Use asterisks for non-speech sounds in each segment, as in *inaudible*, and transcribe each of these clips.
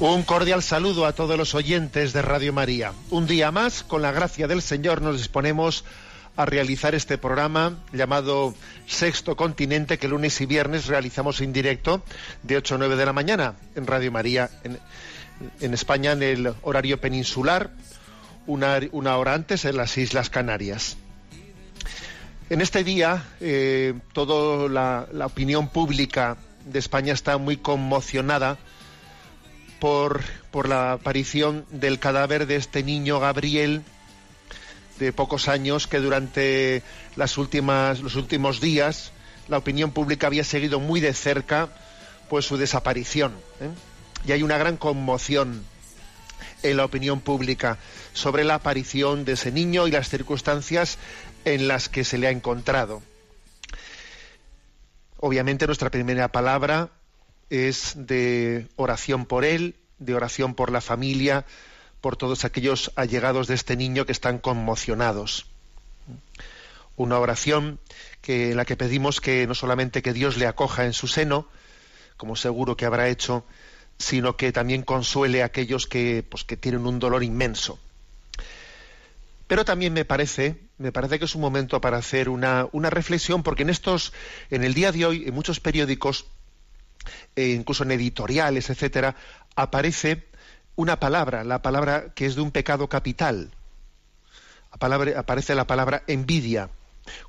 Un cordial saludo a todos los oyentes de Radio María. Un día más, con la gracia del Señor, nos disponemos a realizar este programa llamado Sexto Continente, que lunes y viernes realizamos en directo de 8 a 9 de la mañana en Radio María, en, España en el horario peninsular, una, una hora antes en las Islas Canarias. En este día, eh, toda la opinión pública de España está muy conmocionada por, la aparición del cadáver de este niño Gabriel de pocos años que durante las últimas, los últimos días la opinión pública había seguido muy de cerca pues su desaparición. ¿eh? Y hay una gran conmoción en la opinión pública sobre la aparición de ese niño y las circunstancias en las que se le ha encontrado. Obviamente nuestra primera palabra es de oración por él, de oración por la familia, por todos aquellos allegados de este niño que están conmocionados. Una oración que, en la que pedimos que no solamente que Dios le acoja en su seno, como seguro que habrá hecho, sino que también consuele a aquellos que, pues, que tienen un dolor inmenso. Pero también me parece, me parece que es un momento para hacer una, una reflexión, porque en estos, en el día de hoy, en muchos periódicos, e incluso en editoriales, etcétera, aparece una palabra, la palabra que es de un pecado capital. Aparece la palabra envidia,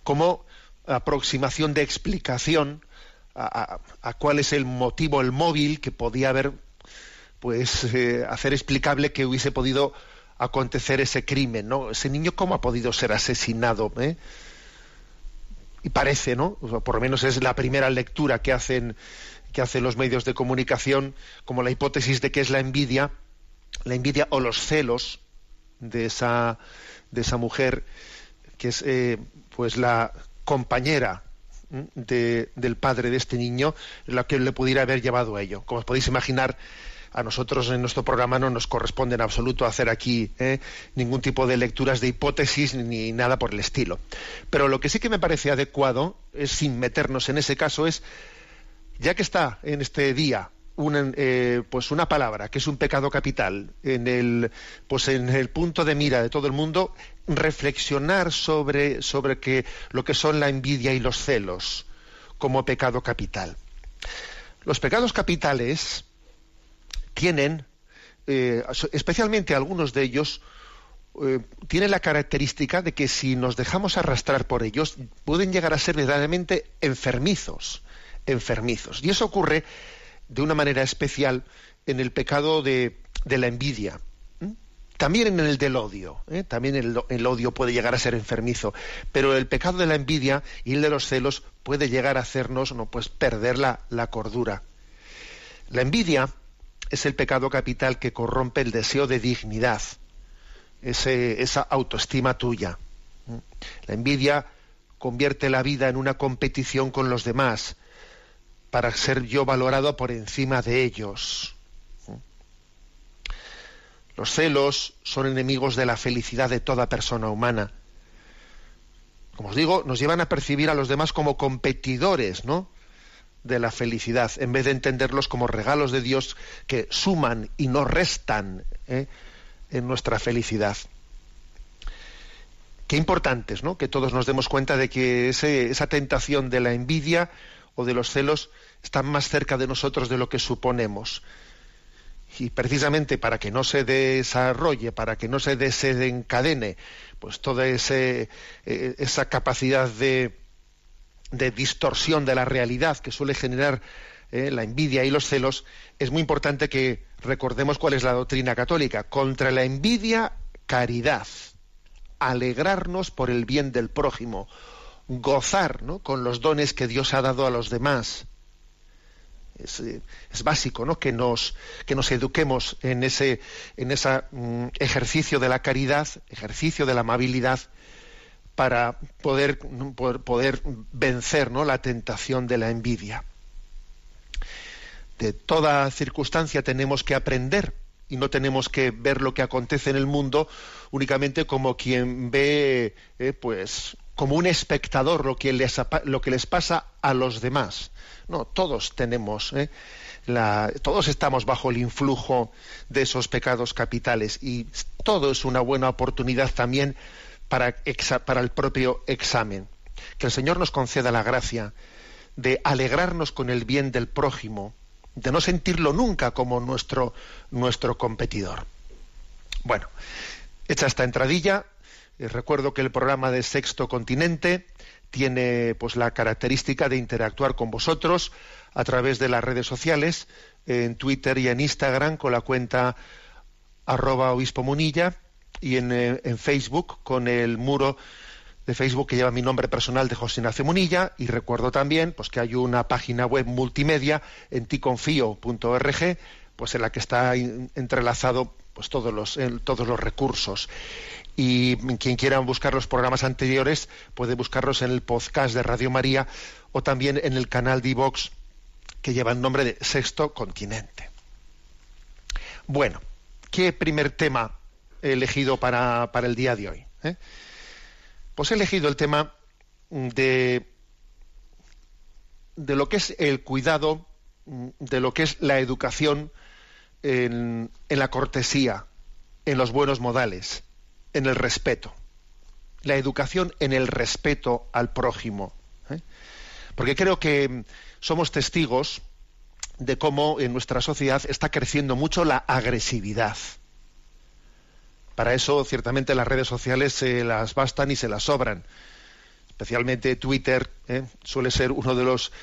como aproximación de explicación a, cuál es el motivo, el móvil que podía haber, pues, eh, hacer explicable que hubiese podido acontecer ese crimen, ¿no? Ese niño, ¿cómo ha podido ser asesinado? eh? Y parece, ¿no? Por lo menos es la primera lectura que hacen, que hacen los medios de comunicación, como la hipótesis de que es la envidia, la envidia o los celos de esa, de esa mujer que es eh, pues la compañera de- del padre de este niño, la que le pudiera haber llevado a ello. Como os podéis imaginar, a nosotros en nuestro programa no nos corresponde en absoluto hacer aquí ¿eh? ningún tipo de lecturas de hipótesis ni nada por el estilo. Pero lo que sí que me parece adecuado, es, sin meternos en ese caso, es ya que está en este día una, eh, pues una palabra que es un pecado capital en el pues en el punto de mira de todo el mundo reflexionar sobre lo que son la envidia y los celos como pecado capital. Los pecados capitales tienen eh, especialmente algunos de ellos eh, tienen la característica de que si nos dejamos arrastrar por ellos pueden llegar a ser verdaderamente enfermizos enfermizos y eso ocurre de una manera especial en el pecado de, de la envidia. También en el del odio, ¿eh? también el, el odio puede llegar a ser enfermizo, pero el pecado de la envidia y el de los celos puede llegar a hacernos no, pues, perder la, la cordura. La envidia es el pecado capital que corrompe el deseo de dignidad, esa autoestima tuya. La envidia convierte la vida en una competición con los demás, para ser yo valorado por encima de ellos. Los celos son enemigos de la felicidad de toda persona humana. Como os digo, nos llevan a percibir a los demás como competidores, ¿no? de la felicidad, en vez de entenderlos como regalos de Dios que suman y no restan ¿eh? en nuestra felicidad. Qué importante es, ¿no? Que todos nos demos cuenta de que esa tentación de la envidia o de los celos están más cerca de nosotros de lo que suponemos. y precisamente para que no se desarrolle, para que no se desencadene, pues toda eh, esa capacidad de, de, distorsión de la realidad que suele generar eh, la envidia y los celos, es muy importante que recordemos cuál es la doctrina católica. Contra la envidia, caridad. Alegrarnos por el bien del prójimo. Gozar con los dones que Dios ha dado a los demás eh, es, básico ¿no? que, nos, que nos eduquemos en ese en mm, ejercicio de la caridad, ejercicio de la amabilidad, para poder, poder, vencer ¿no? la tentación de la envidia. De toda circunstancia tenemos que aprender y no tenemos que ver lo que acontece en el mundo únicamente como quien ve, eh, pues, como un espectador lo que, les, pasa a los demás no, todos tenemos, ¿eh? todos estamos bajo el influjo de esos pecados capitales y todo es una buena oportunidad también para, para el propio examen. Que el Señor nos conceda la gracia de alegrarnos con el bien del prójimo, de no sentirlo nunca como nuestro, nuestro competidor. Bueno, hecha esta entradilla, eh, recuerdo que el programa de Sexto Continente tiene pues la característica de interactuar con vosotros a través de las redes sociales, en Twitter y en Instagram con la cuenta arroba obispo munilla y en, eh, Facebook con el muro de Facebook que lleva mi nombre personal de José Ignacio Munilla y recuerdo también pues que hay una página web multimedia en ticonfío.org pues en la que está entrelazado pues todos los, todos los recursos y quien quiera buscar los programas anteriores puede buscarlos en el podcast de Radio María o también en el canal de Vox que lleva el nombre de Sexto Continente. Bueno, ¿qué primer tema he elegido para, el día de hoy? Eh? Pues he elegido el tema de, de lo que es el cuidado, de lo que es la educación en la cortesía, en los buenos modales en el respeto. La educación en el respeto al prójimo. ¿eh? Porque creo que somos testigos de cómo en nuestra sociedad está creciendo mucho la agresividad. Para eso, ciertamente, las redes sociales se las bastan y se las sobran. Especialmente Twitter ¿eh? suele ser uno de los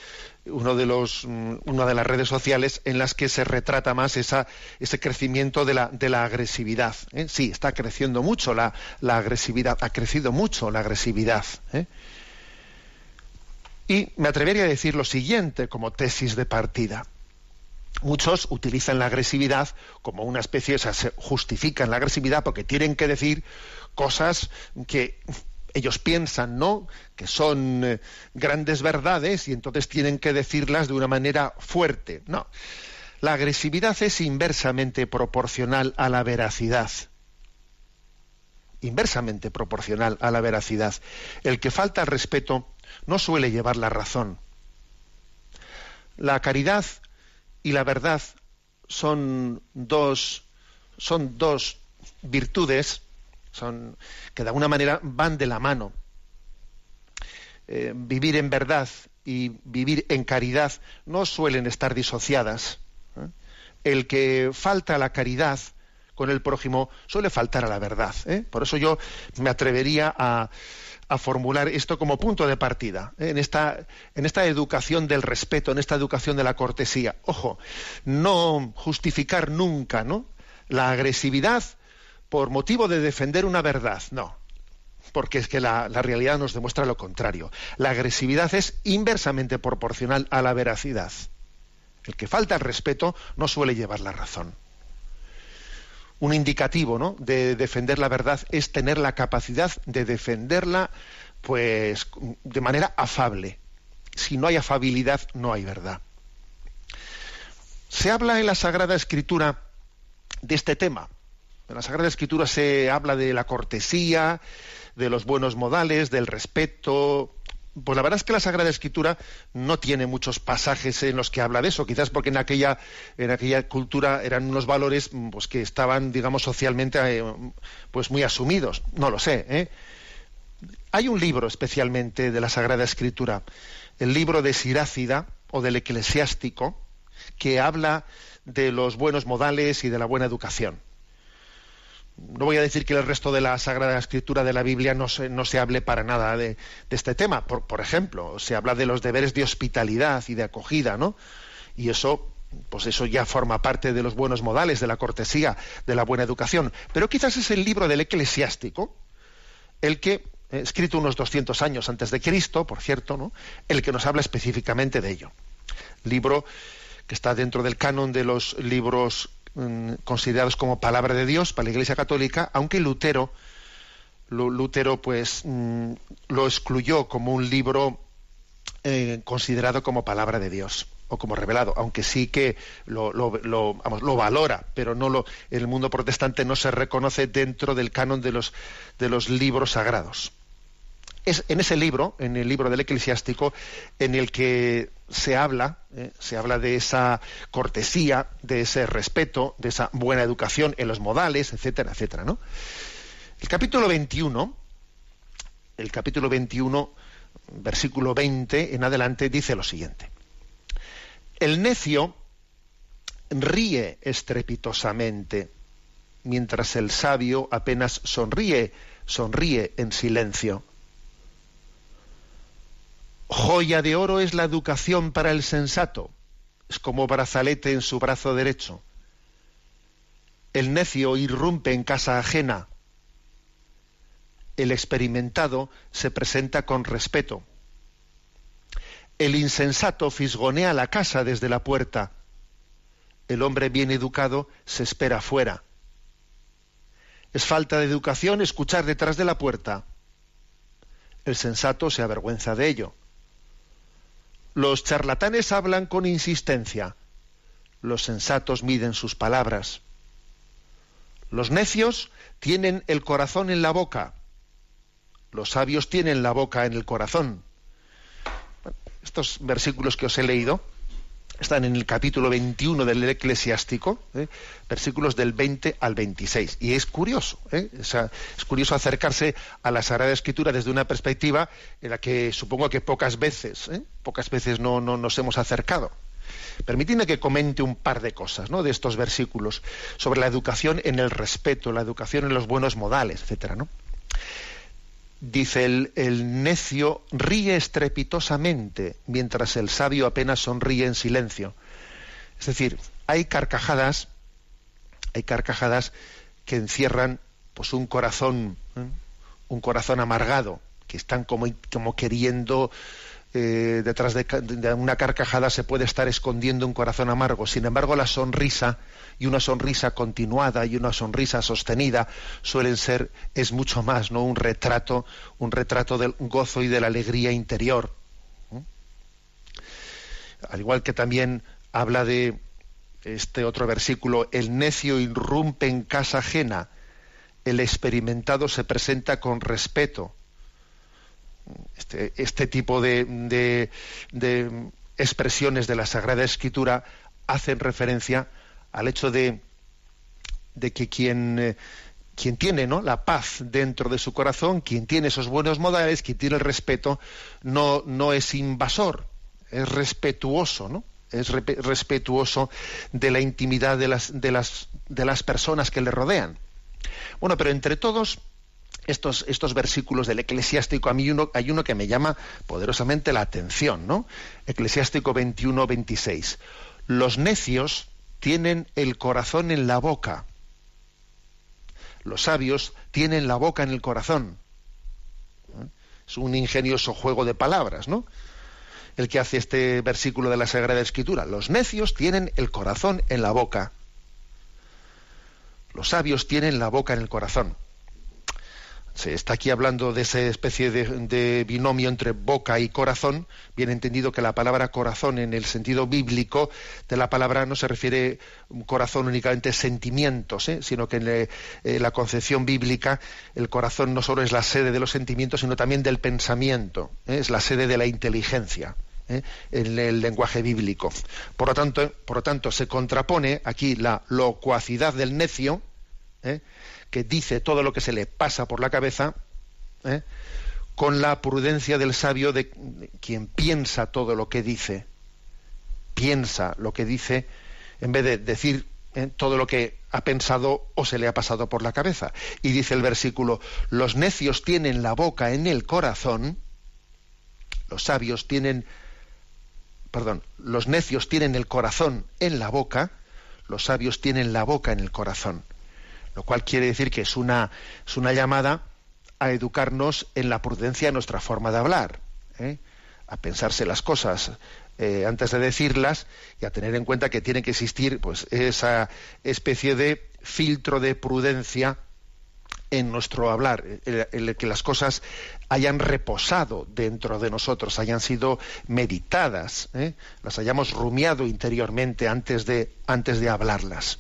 uno de los, mm, una de las redes sociales en las que se retrata más esa, ese crecimiento de la, de la agresividad. ¿eh? Sí, está creciendo mucho la, la, agresividad, ha crecido mucho la agresividad. ¿eh? Y me atrevería a decir lo siguiente como tesis de partida. Muchos utilizan la agresividad como una especie, o sea, se justifican la agresividad porque tienen que decir cosas que ellos piensan, ¿no?, que son eh, grandes verdades y entonces tienen que decirlas de una manera fuerte. No. La agresividad es inversamente proporcional a la veracidad. Inversamente proporcional a la veracidad. El que falta al respeto no suele llevar la razón. La caridad y la verdad son dos, son dos virtudes son, que de alguna manera van de la mano. Eh, vivir en verdad y vivir en caridad no suelen estar disociadas. ¿eh? El que falta la caridad con el prójimo suele faltar a la verdad. ¿eh? Por eso yo me atrevería a, a formular esto como punto de partida en esta, en esta educación del respeto, en esta educación de la cortesía. Ojo, no justificar nunca ¿no? la agresividad por motivo de defender una verdad, no, porque es que la, realidad nos demuestra lo contrario. La agresividad es inversamente proporcional a la veracidad. El que falta respeto no suele llevar la razón. Un indicativo ¿no? de defender la verdad es tener la capacidad de defenderla pues de manera afable. Si no hay afabilidad, no hay verdad. Se habla en la Sagrada Escritura de este tema, en la Sagrada Escritura se habla de la cortesía, de los buenos modales, del respeto. Pues la verdad es que la Sagrada Escritura no tiene muchos pasajes en los que habla de eso, quizás porque en aquella, en aquella cultura eran unos valores pues, que estaban, digamos, socialmente eh, pues muy asumidos. No lo sé. ¿eh? Hay un libro especialmente de la Sagrada Escritura, el libro de Sirácida o del Eclesiástico, que habla de los buenos modales y de la buena educación. No voy a decir que el resto de la Sagrada Escritura de la Biblia no se, no se hable para nada de, este tema. Por, por, ejemplo, se habla de los deberes de hospitalidad y de acogida, ¿no? Y eso, pues eso ya forma parte de los buenos modales, de la cortesía, de la buena educación. Pero quizás es el libro del eclesiástico el que, eh, escrito unos 200 años antes de Cristo, por cierto, ¿no? el que nos habla específicamente de ello. Libro que está dentro del canon de los libros mm, considerados como palabra de Dios para la Iglesia Católica, aunque Lutero, Lutero pues mm, lo excluyó como un libro eh, considerado como palabra de Dios o como revelado, aunque sí que lo, lo, valora, pero no lo, el mundo protestante no se reconoce dentro del canon de los, de los libros sagrados. Es en ese libro, en el libro del eclesiástico, en el que se habla, eh, se habla de esa cortesía, de ese respeto, de esa buena educación en los modales, etcétera, etcétera, ¿no? El capítulo 21, el capítulo 21, versículo 20 en adelante, dice lo siguiente. El necio ríe estrepitosamente, mientras el sabio apenas sonríe, sonríe en silencio. Joya de oro es la educación para el sensato, es como brazalete en su brazo derecho. El necio irrumpe en casa ajena. El experimentado se presenta con respeto. El insensato fisgonea la casa desde la puerta. El hombre bien educado se espera fuera. Es falta de educación escuchar detrás de la puerta. El sensato se avergüenza de ello. Los charlatanes hablan con insistencia. Los sensatos miden sus palabras. Los necios tienen el corazón en la boca. Los sabios tienen la boca en el corazón. Estos versículos que os he leído están en el capítulo 21 del Eclesiástico, ¿eh? versículos del 20 al 26. Y es curioso, ¿eh? es curioso acercarse a la Sagrada Escritura desde una perspectiva en la que supongo que pocas veces, ¿eh? pocas veces no, no, nos hemos acercado. Permitidme que comente un par de cosas de estos versículos sobre la educación en el respeto, la educación en los buenos modales, etcétera. Dice el, el, necio ríe estrepitosamente, mientras el sabio apenas sonríe en silencio. Es decir, hay carcajadas, hay carcajadas que encierran pues un corazón, ¿eh? un corazón amargado, que están como, como queriendo eh, detrás de, una carcajada se puede estar escondiendo un corazón amargo. Sin embargo, la sonrisa y una sonrisa continuada y una sonrisa sostenida suelen ser es mucho más, ¿no? Un retrato, un retrato del gozo y de la alegría interior. Al igual que también habla de este otro versículo, el necio irrumpe en casa ajena, el experimentado se presenta con respeto este, este tipo de, expresiones de la Sagrada Escritura hacen referencia al hecho de, de que quien, eh, quien tiene ¿no? la paz dentro de su corazón, quien tiene esos buenos modales, quien tiene el respeto, no, no es invasor, es respetuoso, ¿no? es respetuoso de la intimidad de las, de, las, de las personas que le rodean. Bueno, pero entre todos estos, versículos del eclesiástico, a mí uno, hay uno que me llama poderosamente la atención, ¿no? Eclesiástico 21, 26. Los necios tienen el corazón en la boca. Los sabios tienen la boca en el corazón. Es un ingenioso juego de palabras, ¿no? El que hace este versículo de la Sagrada Escritura. Los necios tienen el corazón en la boca. Los sabios tienen la boca en el corazón se está aquí hablando de esa especie de, binomio entre boca y corazón, bien entendido que la palabra corazón en el sentido bíblico de la palabra no se refiere corazón únicamente a sentimientos, ¿eh? sino que en eh, la concepción bíblica el corazón no solo es la sede de los sentimientos, sino también del pensamiento, ¿eh? es la sede de la inteligencia. en el lenguaje bíblico. Por lo tanto, por lo tanto, se contrapone aquí la locuacidad del necio, que dice todo lo que se le pasa por la cabeza, ¿eh? con la prudencia del sabio de quien piensa todo lo que dice. piensa lo que dice, en vez de decir eh, todo lo que ha pensado o se le ha pasado por la cabeza. Y dice el versículo, los necios tienen la boca en el corazón, los sabios tienen, perdón, los necios tienen el corazón en la boca, los sabios tienen la boca en el corazón. Lo cual quiere decir que es una, es una llamada a educarnos en la prudencia de nuestra forma de hablar, ¿eh? a pensarse las cosas eh, antes de decirlas y a tener en cuenta que tiene que existir pues, esa especie de filtro de prudencia en nuestro hablar, el, que las cosas hayan reposado dentro de nosotros, hayan sido meditadas, ¿eh? las hayamos rumiado interiormente antes de, antes de hablarlas.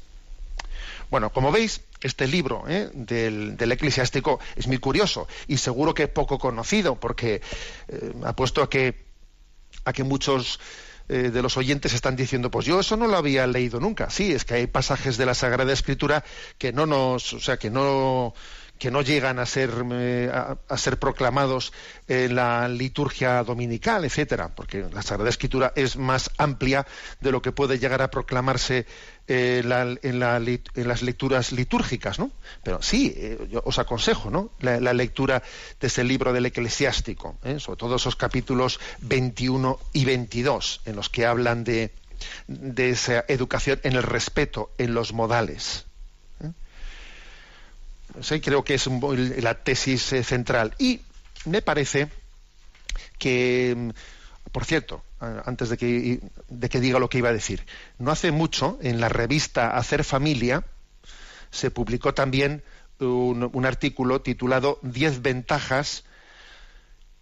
Bueno, como veis, este libro ¿eh? del, eclesiástico es muy curioso y seguro que poco conocido, porque eh, apuesto a que, a que muchos eh, de los oyentes están diciendo, pues yo eso no lo había leído nunca. Sí, es que hay pasajes de la Sagrada Escritura que no nos, o sea, que no que no llegan a ser, eh, a, ser proclamados en la liturgia dominical, etcétera, porque la Sagrada Escritura es más amplia de lo que puede llegar a proclamarse eh, en, las lecturas litúrgicas, ¿no? Pero sí, eh, yo os aconsejo, ¿no? La, lectura de ese libro del Eclesiástico, sobre todo esos capítulos 21 y 22, en los que hablan de, esa educación en el respeto, en los modales creo que es la tesis eh, central. Y me parece que, mm, por cierto, antes de que, de que diga lo que iba a decir, no hace mucho en la revista Hacer Familia se publicó también un, artículo titulado Diez ventajas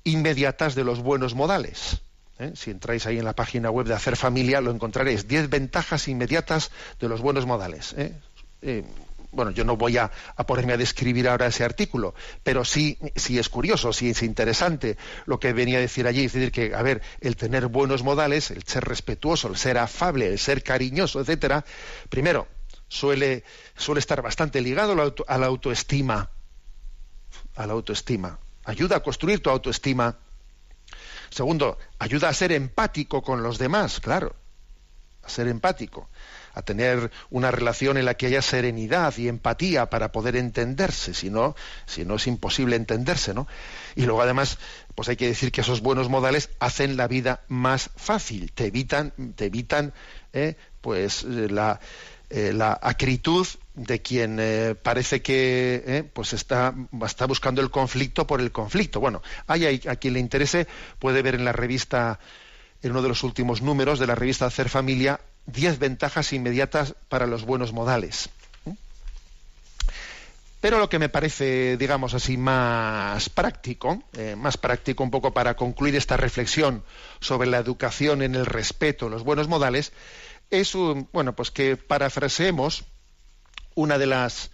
inmediatas de los buenos modales. ¿eh? Si entráis ahí en la página web de Hacer Familia lo encontraréis. Diez ventajas inmediatas de los buenos modales. ¿eh? eh bueno, yo no voy a, ponerme a describir ahora ese artículo, pero sí, sí es curioso, sí es interesante lo que venía a decir allí, es decir, que, a ver, el tener buenos modales, el ser respetuoso, el ser afable, el ser cariñoso, etcétera, primero, suele, suele estar bastante ligado a la, autoestima, a la autoestima. Ayuda a construir tu autoestima. Segundo, ayuda a ser empático con los demás, claro, a ser empático a tener una relación en la que haya serenidad y empatía para poder entenderse, si no, si no es imposible entenderse, ¿no? Y luego además, pues hay que decir que esos buenos modales hacen la vida más fácil, te evitan, te evitan, eh, pues la, eh, la acritud de quien eh, parece que pues está, está buscando el conflicto por el conflicto. Bueno, hay, hay, a quien le interese puede ver en la revista, en uno de los últimos números de la revista Hacer Familia, diez ventajas inmediatas para los buenos modales. Pero lo que me parece, digamos así, más práctico, eh, más práctico un poco para concluir esta reflexión sobre la educación en el respeto, los buenos modales, es un, bueno, pues que parafraseemos una de las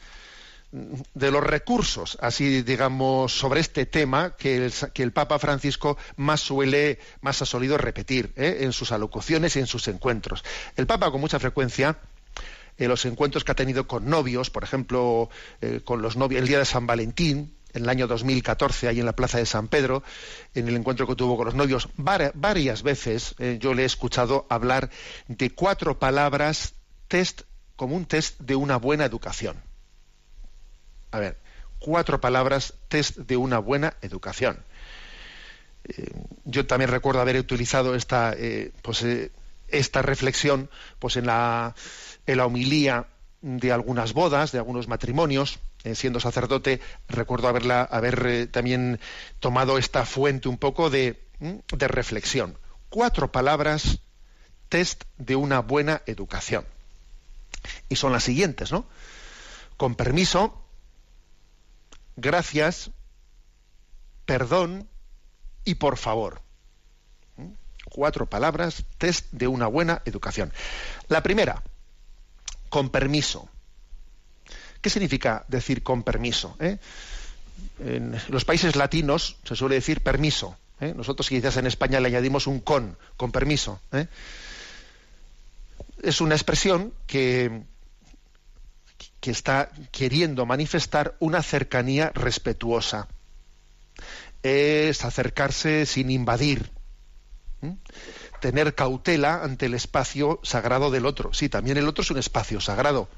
de los recursos, así digamos, sobre este tema que el, Papa Francisco más suele, más ha solido repetir ¿eh? en sus alocuciones y en sus encuentros. El Papa con mucha frecuencia en los encuentros que ha tenido con novios, por ejemplo, eh, con los novios el día de San Valentín, en el año 2014, ahí en la Plaza de San Pedro, en el encuentro que tuvo con los novios, varias veces eh, yo le he escuchado hablar de cuatro palabras test como un test de una buena educación a ver, cuatro palabras, test de una buena educación. Eh, yo también recuerdo haber utilizado esta, eh, pues, eh, esta reflexión pues, en, la, en la homilía de algunas bodas, de algunos matrimonios. siendo sacerdote, recuerdo haberla, haber también tomado esta fuente un poco de, de reflexión. Cuatro palabras, test de una buena educación. Y son las siguientes, ¿no? Con permiso, gracias, perdón y por favor. ¿Mm? Cuatro palabras, test de una buena educación. La primera, con permiso. ¿Qué significa decir con permiso? Eh? En los países latinos se suele decir permiso. ¿eh? Nosotros quizás en España le añadimos un con, con permiso. ¿eh? Es una expresión que, que está queriendo manifestar una cercanía respetuosa. Es acercarse sin invadir. tener cautela ante el espacio sagrado del otro. Sí, también el otro es un espacio sagrado.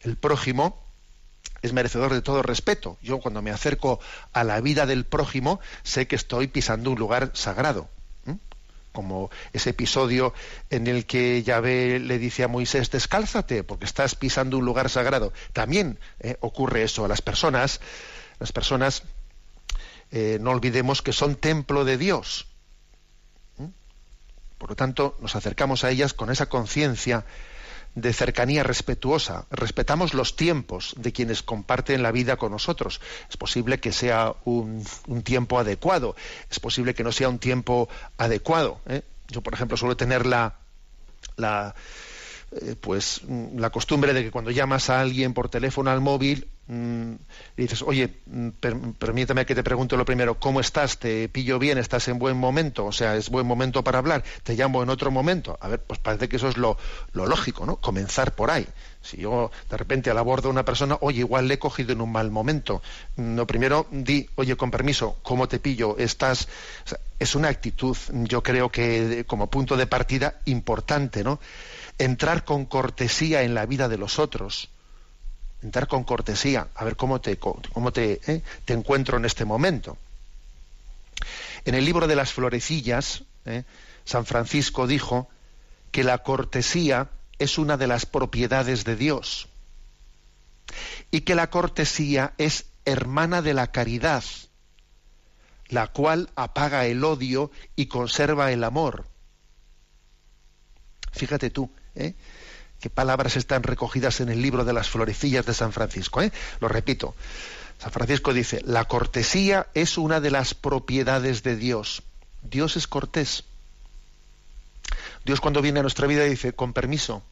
El prójimo es merecedor de todo respeto. Yo cuando me acerco a la vida del prójimo sé que estoy pisando un lugar sagrado. Como ese episodio en el que Yahvé le dice a Moisés, descálzate porque estás pisando un lugar sagrado. También eh, ocurre eso a las personas. Las personas, eh, no olvidemos que son templo de Dios. Por lo tanto, nos acercamos a ellas con esa conciencia de cercanía respetuosa. Respetamos los tiempos de quienes comparten la vida con nosotros. Es posible que sea un, tiempo adecuado, es posible que no sea un tiempo adecuado. ¿eh? Yo, por ejemplo, suelo tener la, la eh, pues la costumbre de que cuando llamas a alguien por teléfono al móvil Mm, dices, oye, mm, permítame que te pregunte lo primero, ¿cómo estás? ¿Te pillo bien? ¿Estás en buen momento? O sea, ¿es buen momento para hablar? ¿Te llamo en otro momento? A ver, pues parece que eso es lo, lógico, ¿no? Comenzar por ahí. Si yo de repente al abordo a una persona, oye, igual le he cogido en un mal momento. Lo primero, di, oye, con permiso, ¿cómo te pillo? Estás... es una actitud, yo creo que como punto de partida importante, ¿no? Entrar con cortesía en la vida de los otros entrar con cortesía, a ver cómo eh, te encuentro en este momento. En el libro de las florecillas, eh, San Francisco dijo que la cortesía es una de las propiedades de Dios y que la cortesía es hermana de la caridad, la cual apaga el odio y conserva el amor. Fíjate tú, ¿eh? Qué palabras están recogidas en el libro de las florecillas de San Francisco. ¿eh? Lo repito. San Francisco dice, la cortesía es una de las propiedades de Dios. Dios es cortés. Dios cuando viene a nuestra vida dice, con permiso,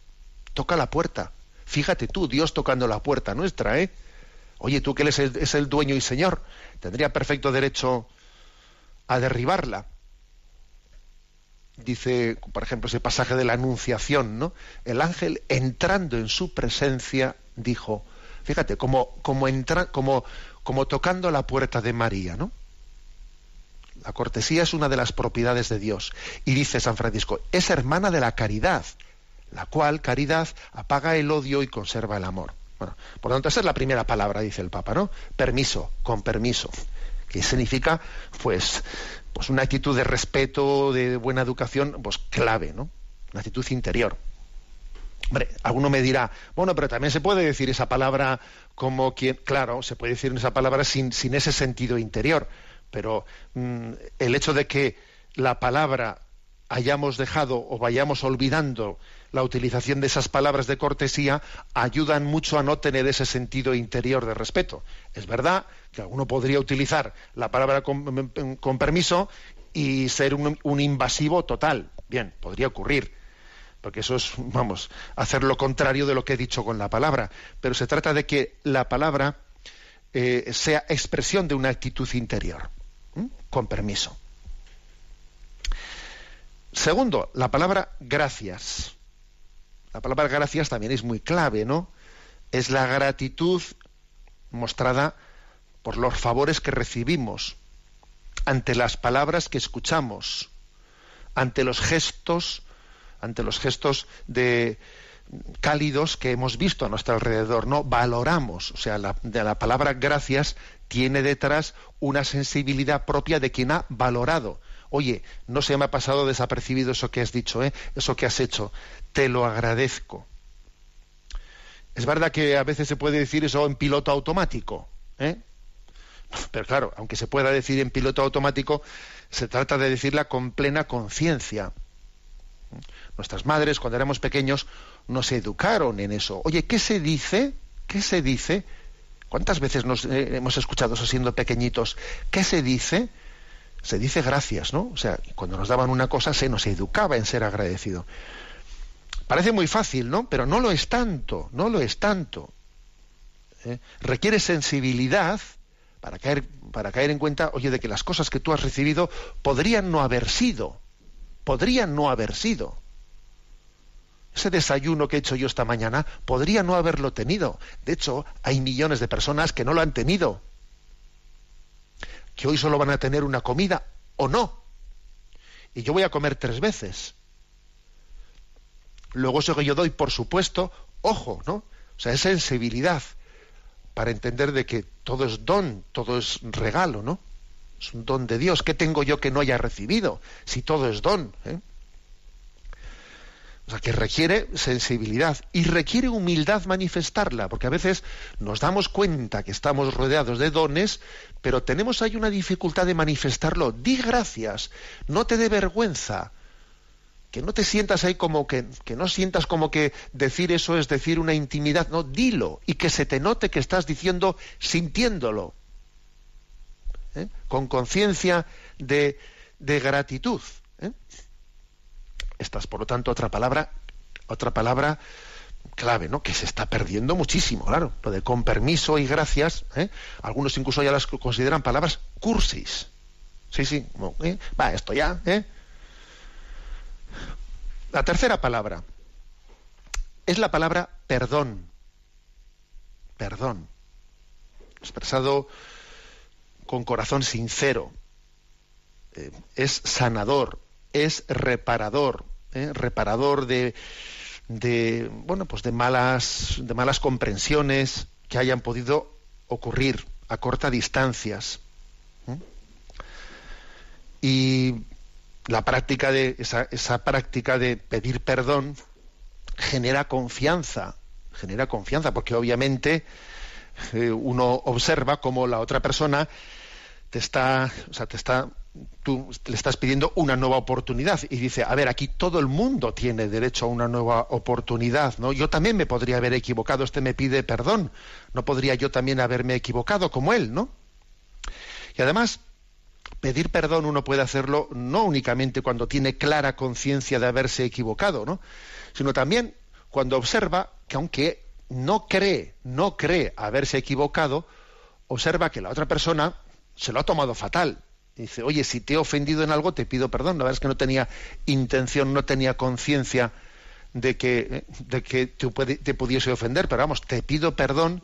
toca la puerta. Fíjate tú, Dios tocando la puerta nuestra, ¿eh? Oye, tú que él es el dueño y señor, tendría perfecto derecho a derribarla dice, por ejemplo, ese pasaje de la Anunciación, ¿no? El ángel entrando en su presencia dijo, fíjate, como, como, entra, como, como tocando la puerta de María, ¿no? La cortesía es una de las propiedades de Dios. Y dice San Francisco, es hermana de la caridad, la cual caridad apaga el odio y conserva el amor. Bueno, por lo tanto, esa es la primera palabra, dice el Papa, ¿no? Permiso, con permiso. Que significa, pues, pues una actitud de respeto, de buena educación, pues clave, ¿no? Una actitud interior. Hombre, alguno me dirá, bueno, pero también se puede decir esa palabra como quien, claro, se puede decir esa palabra sin, sin ese sentido interior, pero mm, el hecho de que la palabra hayamos dejado o vayamos olvidando la utilización de esas palabras de cortesía ayudan mucho a no tener ese sentido interior de respeto. Es verdad alguno podría utilizar la palabra con, permiso y ser un, invasivo total. Bien, podría ocurrir porque eso es, vamos, hacer lo contrario de lo que he dicho con la palabra. Pero se trata de que la palabra eh, sea expresión de una actitud interior, con permiso. Segundo, la palabra gracias. La palabra gracias también es muy clave, ¿no? Es la gratitud mostrada por los favores que recibimos, ante las palabras que escuchamos, ante los gestos, ante los gestos de cálidos que hemos visto a nuestro alrededor, ¿no? Valoramos, o sea, la, palabra gracias tiene detrás una sensibilidad propia de quien ha valorado. Oye, no se me ha pasado desapercibido eso que has dicho, ¿eh? eso que has hecho te lo agradezco. Es verdad que a veces se puede decir eso en piloto automático, ¿eh? Pero claro, aunque se pueda decir en piloto automático, se trata de decirla con plena conciencia. Nuestras madres, cuando éramos pequeños, nos educaron en eso. Oye, ¿qué se dice? ¿Qué se dice? ¿Cuántas veces nos eh, hemos escuchado eso siendo pequeñitos? ¿Qué se dice? Se dice gracias, ¿no? O sea, cuando nos daban una cosa se nos educaba en ser agradecido. Parece muy fácil, ¿no? Pero no lo es tanto, no lo es tanto. ¿Eh? Requiere sensibilidad para caer, para caer en cuenta, oye, de que las cosas que tú has recibido podrían no haber sido, podrían no haber sido. Ese desayuno que he hecho yo esta mañana podría no haberlo tenido. De hecho, hay millones de personas que no lo han tenido. Que hoy solo van a tener una comida o no. Y yo voy a comer tres veces Luego eso que yo doy, por supuesto, ojo, ¿no? O sea, es sensibilidad para entender de que todo es don, todo es regalo, ¿no? Es un don de Dios. ¿Qué tengo yo que no haya recibido? Si todo es don. ¿eh? O sea, que requiere sensibilidad y requiere humildad manifestarla, porque a veces nos damos cuenta que estamos rodeados de dones, pero tenemos ahí una dificultad de manifestarlo. Di gracias, no te dé vergüenza, que no te sientas ahí como que, que no sientas como que decir eso es decir una intimidad, no, dilo y que se te note que estás diciendo sintiéndolo, ¿eh? con conciencia de, de gratitud. ¿eh? Esta es, por lo tanto, otra palabra, otra palabra clave, ¿no? Que se está perdiendo muchísimo, claro. Lo de con permiso y gracias, ¿eh? algunos incluso ya las consideran palabras cursis. Sí, sí, ¿eh? va, esto ya, ¿eh? La tercera palabra es la palabra perdón. Perdón. Expresado con corazón sincero. Eh, es sanador, es reparador, ¿eh? reparador de, bueno, pues de malas, de malas comprensiones que hayan podido ocurrir a corta distancias. ¿eh? Y la práctica de esa, esa, práctica de pedir perdón genera confianza, genera confianza, porque obviamente eh, uno observa cómo la otra persona te está, o sea, te está tú le estás pidiendo una nueva oportunidad y dice, a ver, aquí todo el mundo tiene derecho a una nueva oportunidad, ¿no? Yo también me podría haber equivocado, este me pide perdón, no podría yo también haberme equivocado como él, ¿no? Y además, pedir perdón uno puede hacerlo no únicamente cuando tiene clara conciencia de haberse equivocado, ¿no? Sino también cuando observa que aunque no cree, no cree haberse equivocado, observa que la otra persona se lo ha tomado fatal, dice, oye, si te he ofendido en algo, te pido perdón. La verdad es que no tenía intención, no tenía conciencia de que, de que te, te, pudiese ofender, pero vamos, te pido perdón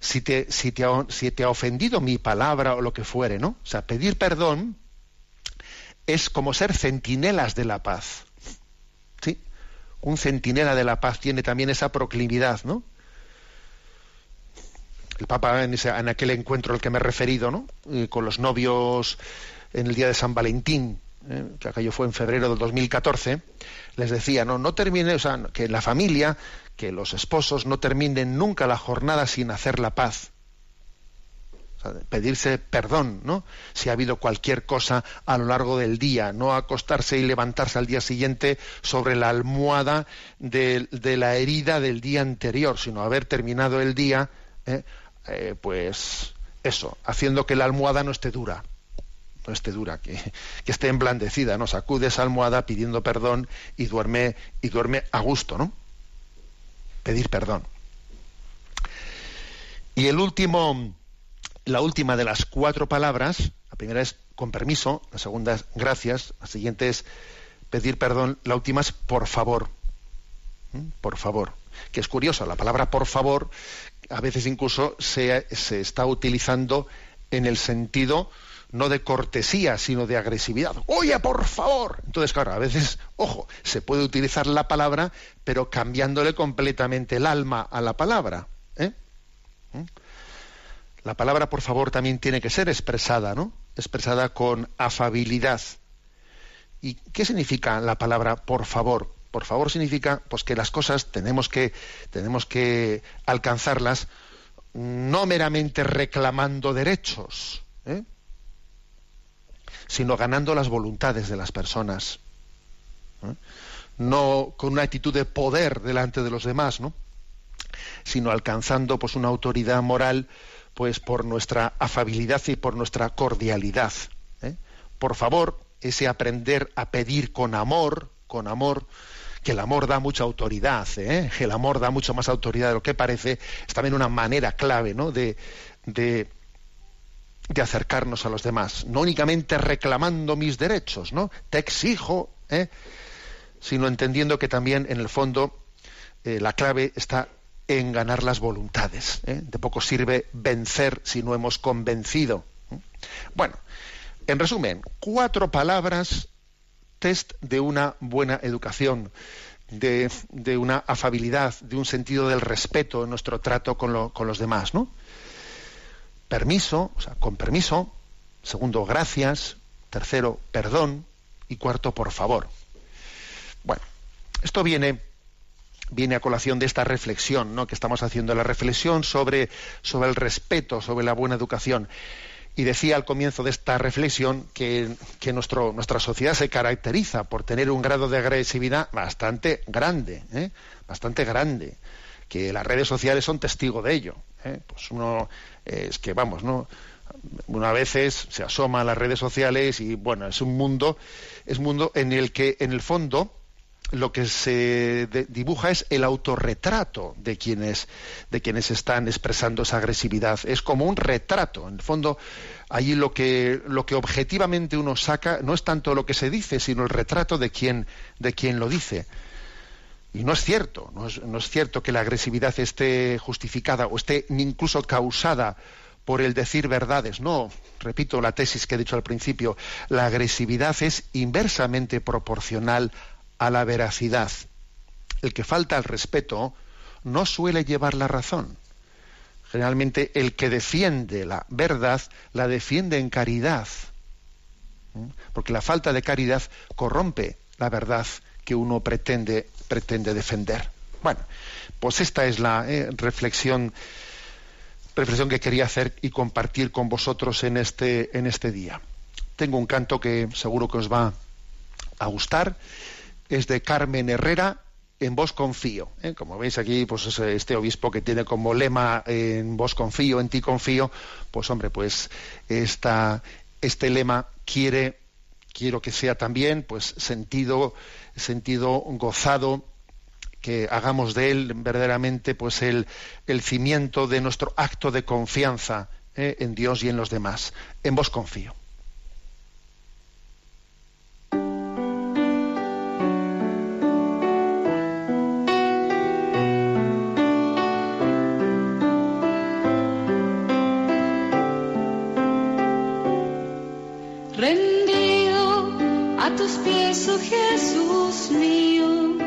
si te, si, te ha, si te ha ofendido mi palabra o lo que fuere, ¿no? O sea, pedir perdón es como ser centinelas de la paz. ¿Sí? Un centinela de la paz tiene también esa proclividad, ¿no? el Papa en, en, aquel encuentro al que me he referido, ¿no? Eh, con los novios en el día de San Valentín, eh, que aquello fue en febrero del 2014, les decía, no, no termine, o sea, que la familia, que los esposos no terminen nunca la jornada sin hacer la paz. Pedirse perdón, ¿no? Si ha habido cualquier cosa a lo largo del día, no acostarse y levantarse al día siguiente sobre la almohada de, la herida del día anterior, sino haber terminado el día ¿eh? eh, pues eso, haciendo que la almohada no esté dura, no esté dura, que, que, esté emblandecida, ¿no? Sacude esa almohada pidiendo perdón y duerme, y duerme a gusto, ¿no? Pedir perdón. Y el último, la última de las cuatro palabras, la primera es con permiso, la segunda es gracias, la siguiente es pedir perdón, la última es por favor. Por favor. Que es curioso, la palabra por favor a veces incluso se, se está utilizando en el sentido no de cortesía, sino de agresividad. Oye, por favor. Entonces, claro, a veces, ojo, se puede utilizar la palabra, pero cambiándole completamente el alma a la palabra. ¿eh? ¿Mm? La palabra, por favor, también tiene que ser expresada, ¿no? Expresada con afabilidad. ¿Y qué significa la palabra por favor? por favor significa pues que las cosas tenemos que tenemos que alcanzarlas no meramente reclamando derechos, ¿eh? Sino ganando las voluntades de las personas. ¿eh? No con una actitud de poder delante de los demás, ¿no? sino alcanzando pues una autoridad moral pues por nuestra afabilidad y por nuestra cordialidad. ¿eh? Por favor, ese aprender a pedir con amor, con amor, que el amor da mucha autoridad, ¿eh? el amor da mucho más autoridad de lo que parece, es también una manera clave ¿no? de, de, de, acercarnos a los demás, no únicamente reclamando mis derechos, ¿no? te exijo, ¿eh? sino entendiendo que también en el fondo eh, la clave está en ganar las voluntades. ¿eh? De poco sirve vencer si no hemos convencido. ¿eh? Bueno, en resumen, cuatro palabras test de una buena educación de, de, una afabilidad, de un sentido del respeto en nuestro trato con, lo, con los demás, ¿no? Permiso, o sea, con permiso. Segundo, gracias. Tercero, perdón. Y cuarto, por favor. Bueno, esto viene, viene a colación de esta reflexión, ¿no? Que estamos haciendo la reflexión sobre, sobre el respeto, sobre la buena educación. Y decía al comienzo de esta reflexión que, que nuestro, nuestra sociedad se caracteriza por tener un grado de agresividad bastante grande, ¿eh? bastante grande, que las redes sociales son testigo de ello. ¿eh? Pues uno es que vamos, ¿no? Una veces se asoma a las redes sociales y bueno, es un mundo, es un mundo en el que en el fondo lo que se dibuja es el autorretrato de quienes de quienes están expresando esa agresividad. Es como un retrato. En el fondo allí lo que lo que objetivamente uno saca no es tanto lo que se dice sino el retrato de quien de quien lo dice y no es cierto no es, cierto que la agresividad esté justificada o esté incluso causada por el decir verdades. No, repito la tesis que he dicho al principio, la agresividad es inversamente proporcional a la veracidad. El que falta al respeto no suele llevar la razón. Generalmente el que defiende la verdad la defiende en caridad, porque la falta de caridad corrompe la verdad que uno pretende, pretende defender. Bueno, pues esta es la eh, reflexión, reflexión que quería hacer y compartir con vosotros en este, en este día. Tengo un canto que seguro que os va a gustar es de Carmen Herrera, en vos confío. ¿eh? Como veis aquí, pues este obispo que tiene como lema en vos confío, en ti confío, pues hombre, pues esta, este lema quiere, quiero que sea también, pues sentido, sentido gozado, que hagamos de él verdaderamente, pues el, el cimiento de nuestro acto de confianza ¿eh? en Dios y en los demás. En vos confío. Jesús mío,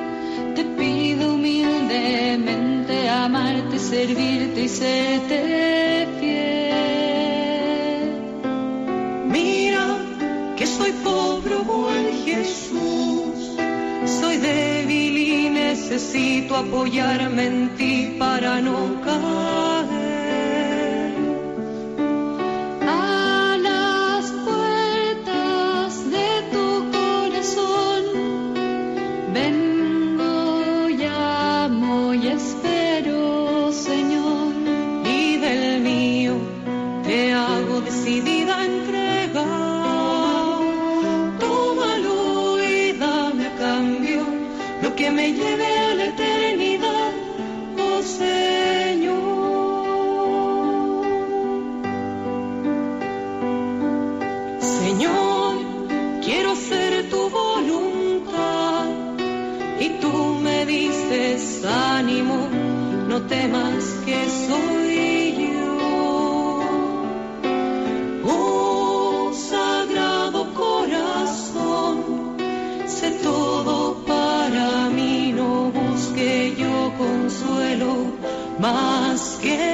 te pido humildemente amarte, servirte y serte fiel. Mira que soy pobre, buen Jesús, soy débil y necesito apoyarme en ti para no caer. Temas que soy yo. Oh sagrado corazón, sé todo para mí, no busque yo consuelo más que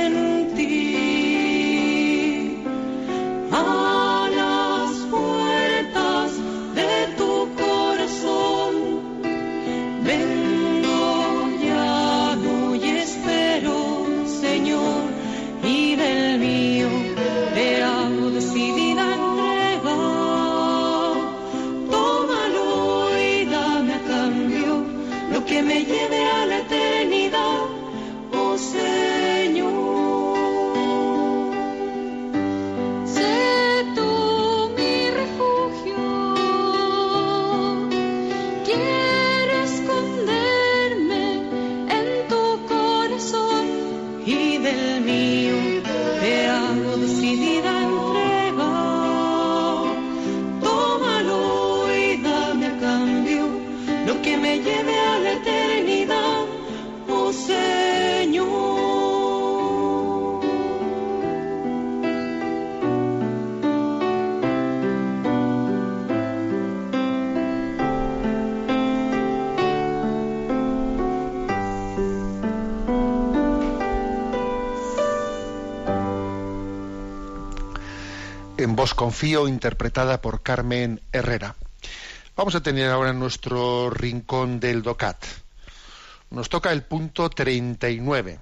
Vos Confío, interpretada por Carmen Herrera. Vamos a tener ahora nuestro rincón del DOCAT. Nos toca el punto 39.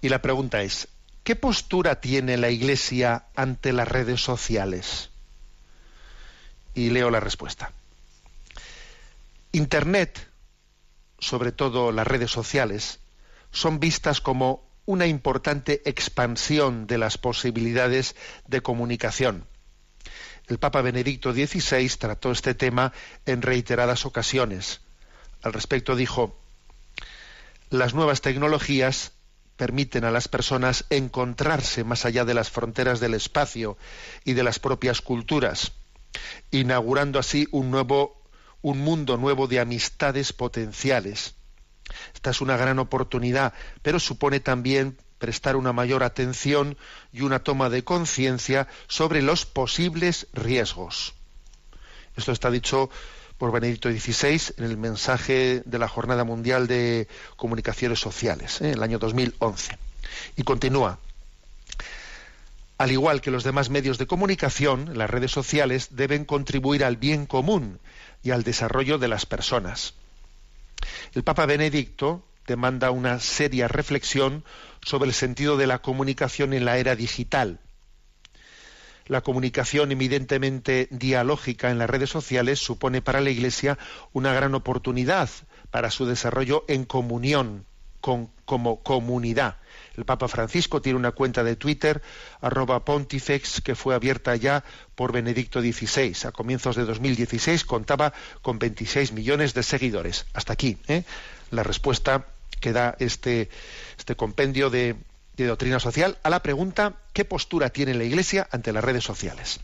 Y la pregunta es, ¿qué postura tiene la Iglesia ante las redes sociales? Y leo la respuesta. Internet, sobre todo las redes sociales, son vistas como una importante expansión de las posibilidades de comunicación. El Papa Benedicto XVI trató este tema en reiteradas ocasiones. Al respecto dijo, las nuevas tecnologías permiten a las personas encontrarse más allá de las fronteras del espacio y de las propias culturas, inaugurando así un nuevo un mundo nuevo de amistades potenciales. Esta es una gran oportunidad, pero supone también prestar una mayor atención y una toma de conciencia sobre los posibles riesgos. Esto está dicho por Benedicto XVI en el mensaje de la Jornada Mundial de Comunicaciones Sociales, en ¿eh? el año 2011. Y continúa. Al igual que los demás medios de comunicación, las redes sociales deben contribuir al bien común y al desarrollo de las personas. El Papa Benedicto demanda una seria reflexión sobre el sentido de la comunicación en la era digital. La comunicación evidentemente dialógica en las redes sociales supone para la Iglesia una gran oportunidad para su desarrollo en comunión, con, como comunidad el Papa Francisco tiene una cuenta de Twitter, arroba pontifex, que fue abierta ya por Benedicto XVI. A comienzos de 2016 contaba con 26 millones de seguidores. Hasta aquí ¿eh? la respuesta que da este, este compendio de, de doctrina social a la pregunta ¿qué postura tiene la Iglesia ante las redes sociales?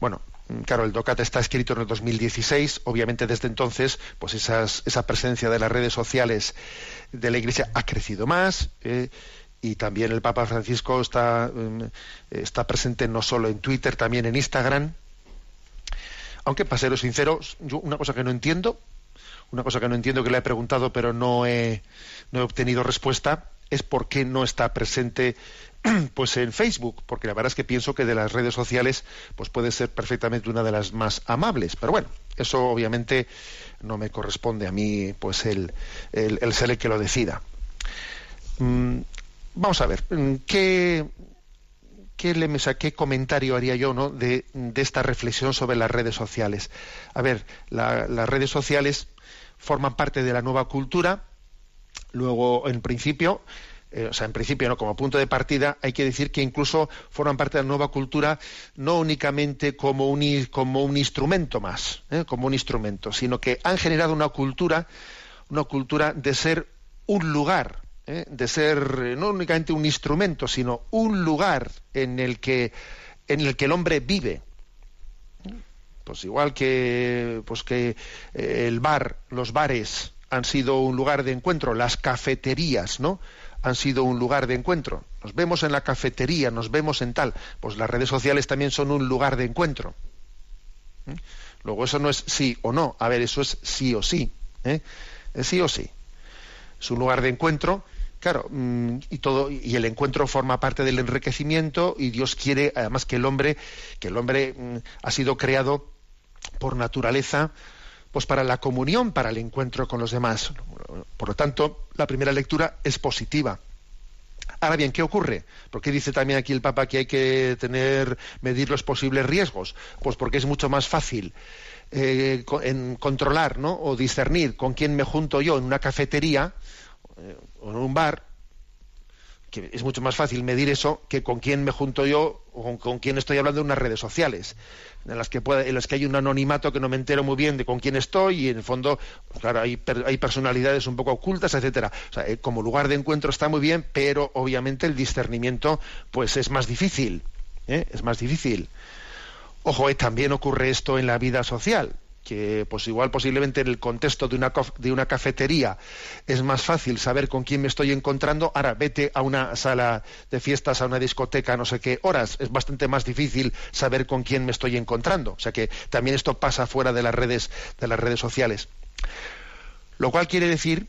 Bueno, Claro, el DOCAT está escrito en el 2016, obviamente desde entonces, pues esa presencia de las redes sociales de la Iglesia ha crecido más, eh, y también el Papa Francisco está, mm, está presente no solo en Twitter, también en Instagram. Aunque, para ser sinceros, yo una cosa que no entiendo, una cosa que no entiendo que le he preguntado pero no he, no he obtenido respuesta, es por qué no está presente *clears throat* pues en Facebook, porque la verdad es que pienso que de las redes sociales pues puede ser perfectamente una de las más amables, pero bueno, eso obviamente no me corresponde a mí pues el, el, ser el que lo decida. Mm, vamos a ver, mm, ¿qué, qué, le, qué comentario haría yo ¿no? de, de, esta reflexión sobre las redes sociales? A ver, las redes sociales forman parte de la nueva cultura, luego en principio eh, o sea, en principio, ¿no? como punto de partida, hay que decir que incluso forman parte de la nueva cultura no únicamente como un, como un instrumento más, ¿eh? como un instrumento, sino que han generado una cultura, una cultura de ser un lugar, ¿eh? de ser no únicamente un instrumento, sino un lugar en el que, en el, que el hombre vive. Pues igual que, pues que el bar, los bares han sido un lugar de encuentro, las cafeterías, ¿no? Han sido un lugar de encuentro. Nos vemos en la cafetería, nos vemos en tal. Pues las redes sociales también son un lugar de encuentro. ¿Mm? Luego eso no es sí o no. A ver, eso es sí o sí. ¿eh? Es sí o sí. Es un lugar de encuentro. Claro, mm, y todo y el encuentro forma parte del enriquecimiento y Dios quiere además que el hombre que el hombre mm, ha sido creado por naturaleza pues para la comunión, para el encuentro con los demás. Por lo tanto, la primera lectura es positiva. Ahora bien, ¿qué ocurre? ¿Por qué dice también aquí el Papa que hay que tener, medir los posibles riesgos? Pues porque es mucho más fácil eh, controlar ¿no? o discernir con quién me junto yo en una cafetería eh, o en un bar, que es mucho más fácil medir eso que con quién me junto yo o con, quién estoy hablando en unas redes sociales en las que en las que hay un anonimato que no me entero muy bien de con quién estoy y en el fondo pues claro hay, hay personalidades un poco ocultas etcétera. O sea, eh, como lugar de encuentro está muy bien pero obviamente el discernimiento pues es más difícil ¿eh? es más difícil. Ojo eh, también ocurre esto en la vida social que pues igual posiblemente en el contexto de una, de una cafetería es más fácil saber con quién me estoy encontrando, ahora vete a una sala de fiestas, a una discoteca, no sé qué horas, es bastante más difícil saber con quién me estoy encontrando. O sea que también esto pasa fuera de las redes, de las redes sociales. Lo cual quiere decir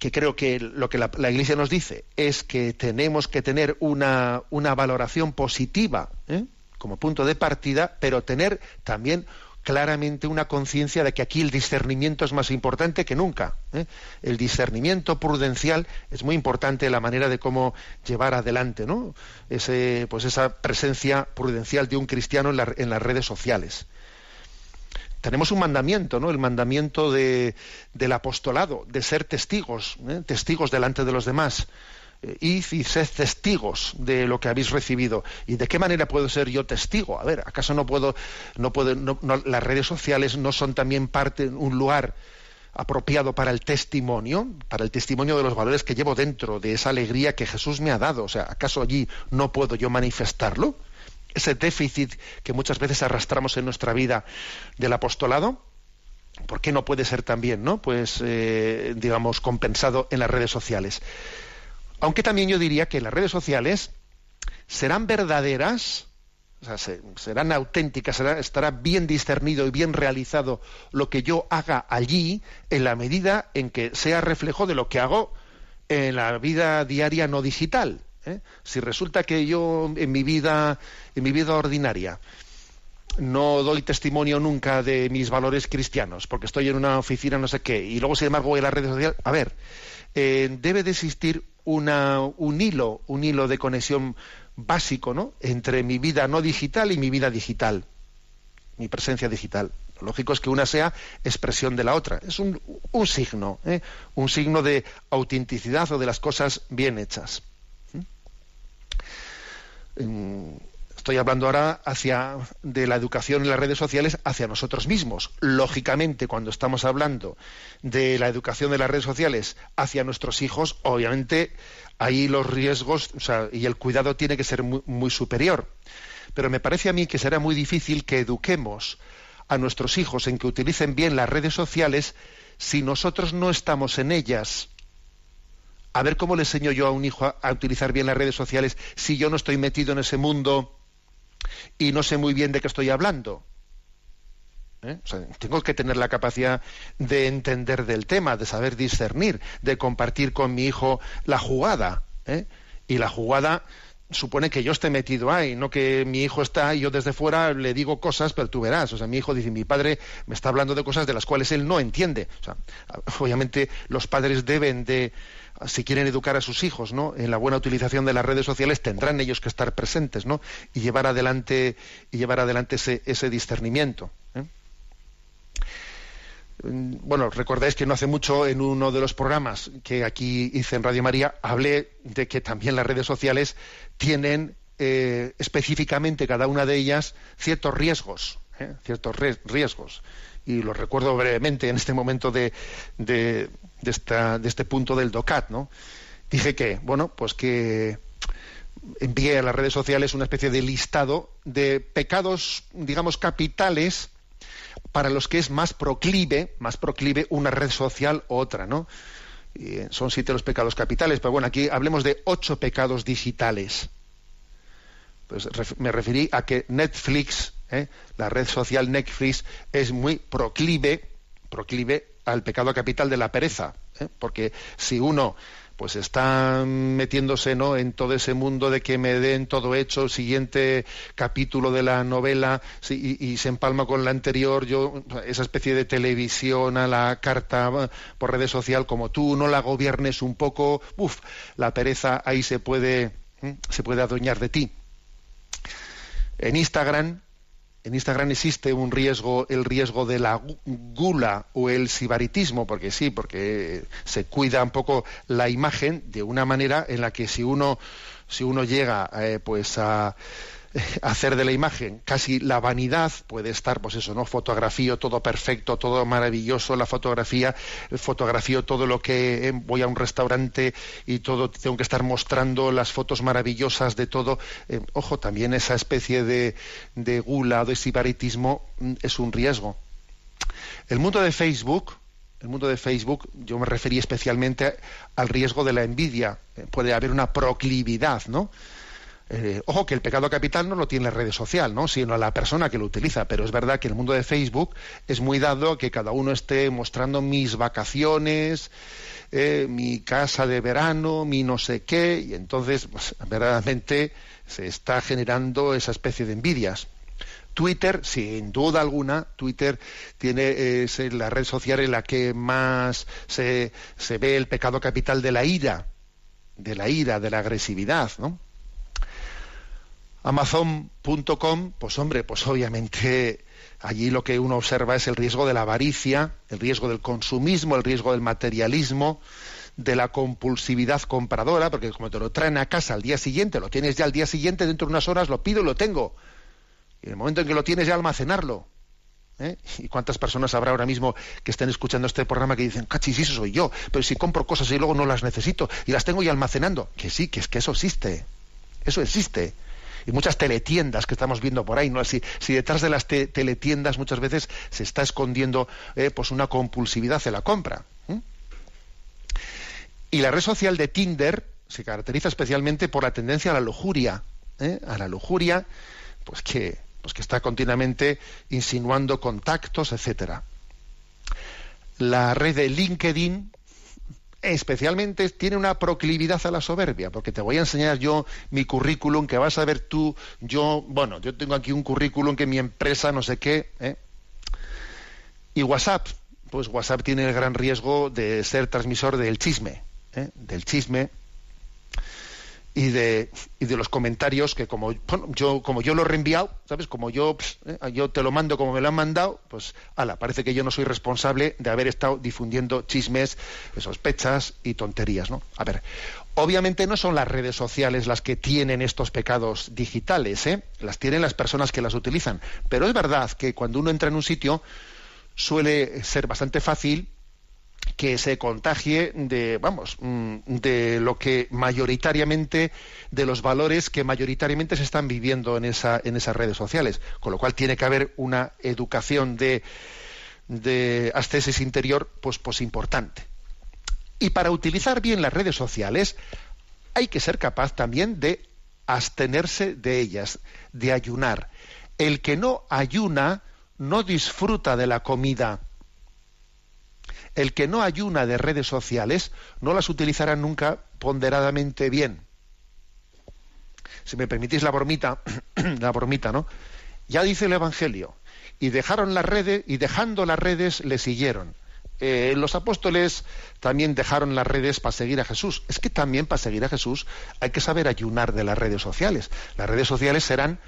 que creo que lo que la, Iglesia nos dice es que tenemos que tener una, una valoración positiva ¿eh? como punto de partida, pero tener también claramente una conciencia de que aquí el discernimiento es más importante que nunca. ¿eh? El discernimiento prudencial es muy importante la manera de cómo llevar adelante ¿no? Ese, pues esa presencia prudencial de un cristiano en, las redes sociales tenemos un mandamiento, ¿no? El mandamiento de, del apostolado, de ser testigos, ¿eh? testigos delante de los demás. Eh, id y sed testigos de lo que habéis recibido. ¿Y de qué manera puedo ser yo testigo? A ver, ¿acaso no puedo, no puedo, las redes sociales no son también parte, un lugar apropiado para el testimonio, para el testimonio de los valores que llevo dentro, de esa alegría que Jesús me ha dado? O sea, ¿acaso allí no puedo yo manifestarlo? ese déficit que muchas veces arrastramos en nuestra vida del apostolado, ¿por qué no puede ser también, no? Pues, eh, digamos, compensado en las redes sociales. Aunque también yo diría que las redes sociales serán verdaderas, serán auténticas, estará bien discernido y bien realizado lo que yo haga allí en la medida en que sea reflejo de lo que hago en la vida diaria no digital. ¿eh? Si resulta que yo en mi vida, en mi vida ordinaria, no doy testimonio nunca de mis valores cristianos, porque estoy en una oficina no sé qué, y luego sin embargo voy a las redes sociales, a ver, eh, debe de existir un hilo, un hilo de conexión básico, ¿no? entre mi vida no digital y mi vida digital, mi presencia digital. Lo lógico es que una sea expresión de la otra. Es un, signo, ¿eh? un signo de autenticidad o de las cosas bien hechas estoy hablando ahora hacia de la educación en las redes sociales hacia nosotros mismos. Lógicamente, cuando estamos hablando de la educación de las redes sociales hacia nuestros hijos, obviamente ahí los riesgos y el cuidado tiene que ser muy, muy superior. Pero me parece a mí que será muy difícil que eduquemos a nuestros hijos en que utilicen bien las redes sociales si nosotros no estamos en ellas a ver cómo le enseño yo a un hijo a, utilizar bien las redes sociales si yo no estoy metido en ese mundo y no sé muy bien de qué estoy hablando. ¿Eh? tengo que tener la capacidad de entender del tema, de saber discernir, de compartir con mi hijo la jugada. ¿eh? Y la jugada supone que yo esté metido ahí, no que mi hijo está y yo desde fuera le digo cosas, pero tú verás. O sea, mi hijo dice, mi padre me está hablando de cosas de las cuales él no entiende. Obviamente los padres deben de si quieren educar a sus hijos ¿no? en la buena utilización de las redes sociales, tendrán ellos que estar presentes ¿no? y llevar adelante, llevar adelante ese, ese discernimiento. ¿eh? Mm, bueno, recordáis que no hace mucho en uno de los programas que aquí hice en Radio María hablé de que también las redes sociales tienen eh, específicamente cada una de ellas ciertos riesgos, ¿eh? ciertos riesgos. Y los recuerdo brevemente en este momento de, de, esta, de este punto del DOCAT, ¿no? Dije que, bueno, pues que envié a las redes sociales una especie de listado de pecados, digamos, capitales para los que es más proclive, más proclive una red social u otra, ¿no? son siete los pecados capitales, pero bueno, aquí hablemos de ocho pecados digitales. Pues me referí a que Netflix, ¿eh? la red social Netflix, es muy proclive, proclive al pecado capital de la pereza, ¿eh? porque si uno pues está metiéndose ¿no? en todo ese mundo de que me den todo hecho, siguiente capítulo de la novela y, se empalma con la anterior, yo esa especie de televisión a la carta por redes social, como tú no la gobiernes un poco, uff, la pereza ahí se puede, ¿eh? se puede adueñar de ti. En Instagram en Instagram existe un riesgo, el riesgo de la gula o el sibaritismo, porque sí, porque se cuida un poco la imagen de una manera en la que si uno, si uno llega eh, pues a *laughs* hacer de la imagen casi la vanidad puede estar pues eso no fotografío todo perfecto todo maravilloso la fotografía fotografío todo lo que eh, voy a un restaurante y todo tengo que estar mostrando las fotos maravillosas de todo eh, ojo también esa especie de, de gula de sibaritismo mm, es un riesgo el mundo de Facebook el mundo de Facebook, yo me referí especialmente al riesgo de la envidia. Eh, puede haber una proclividad, ¿no? Eh, ojo que el pecado capital no lo tiene la red social, ¿no? sino la persona que lo utiliza. Pero es verdad que el mundo de Facebook es muy dado a que cada uno esté mostrando mis vacaciones, eh, mi casa de verano, mi no sé qué, y entonces pues, verdaderamente se está generando esa especie de envidias. Twitter, sin duda alguna, Twitter tiene es la red social en la que más se, se ve el pecado capital de la ira, de la ira, de la agresividad, ¿no? Amazon.com, pues hombre, pues obviamente allí lo que uno observa es el riesgo de la avaricia, el riesgo del consumismo, el riesgo del materialismo, de la compulsividad compradora, porque como te lo traen a casa al día siguiente, lo tienes ya al día siguiente, dentro de unas horas lo pido y lo tengo. Y en el momento en que lo tienes ya almacenarlo. ¿eh? ¿Y cuántas personas habrá ahora mismo que estén escuchando este programa que dicen, cachis, eso soy yo, pero si compro cosas y luego no las necesito y las tengo ya almacenando? Que sí, que es que eso existe. Eso existe y muchas teletiendas que estamos viendo por ahí, ¿no? Si, si detrás de las teletiendas muchas veces se está escondiendo eh, pues una compulsividad en la compra. Y la red social de Tinder se caracteriza especialmente por la tendencia a la lujuria, ¿eh? a la lujuria, pues que, pues que está continuamente insinuando contactos, etcétera. La red de LinkedIn especialmente tiene una proclividad a la soberbia, porque te voy a enseñar yo mi currículum, que vas a ver tú, yo, bueno, yo tengo aquí un currículum que mi empresa, no sé qué. ¿eh? Y WhatsApp, pues WhatsApp tiene el gran riesgo de ser transmisor del chisme, ¿eh? del chisme, y de, y de los comentarios que como yo como yo lo he reenviado sabes como yo eh, yo te lo mando como me lo han mandado pues ala parece que yo no soy responsable de haber estado difundiendo chismes sospechas y tonterías no a ver obviamente no son las redes sociales las que tienen estos pecados digitales ¿eh? las tienen las personas que las utilizan. Pero es verdad que cuando uno entra en un sitio suele ser bastante fácil que se contagie de, vamos, mm, de lo que mayoritariamente, de los valores que mayoritariamente se están viviendo en, esa, en esas redes sociales. Con lo cual tiene que haber una educación de, de ascesis interior, pues, pues importante. Y para utilizar bien las redes sociales, hay que ser capaz también de abstenerse de ellas, de ayunar. El que no ayuna no disfruta de la comida el que no ayuna de redes sociales no las utilizará nunca ponderadamente bien. Si me permitís la bromita, *clears throat* la bromita, ¿no? Ya dice el Evangelio, y dejaron las redes, y dejando las redes le siguieron. Eh, los apóstoles también dejaron las redes para seguir a Jesús. Es que también para seguir a Jesús hay que saber ayunar de las redes sociales. Las redes sociales serán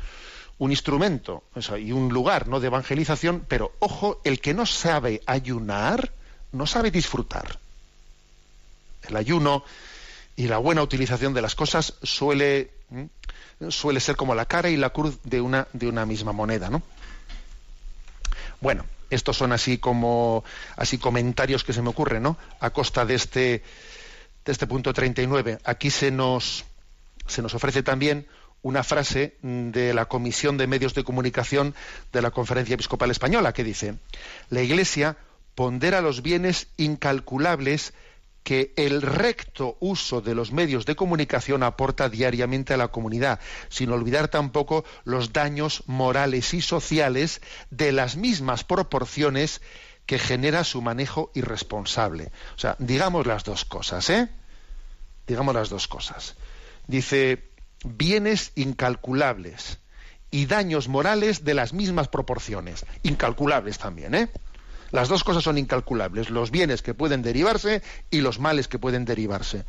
un instrumento y un lugar ¿no? de evangelización, pero ojo, el que no sabe ayunar, no sabe disfrutar. El ayuno y la buena utilización de las cosas suele, suele ser como la cara y la cruz de una, de una misma moneda, ¿no? Bueno, estos son así como así comentarios que se me ocurren, ¿no? A costa de este de este punto 39. Aquí se nos se nos ofrece también una frase de la Comisión de Medios de Comunicación de la Conferencia Episcopal Española que dice: "La Iglesia pondera los bienes incalculables que el recto uso de los medios de comunicación aporta diariamente a la comunidad, sin olvidar tampoco los daños morales y sociales de las mismas proporciones que genera su manejo irresponsable. O sea, digamos las dos cosas, ¿eh? Digamos las dos cosas. Dice, bienes incalculables y daños morales de las mismas proporciones. Incalculables también, ¿eh? Las dos cosas son incalculables, los bienes que pueden derivarse y los males que pueden derivarse.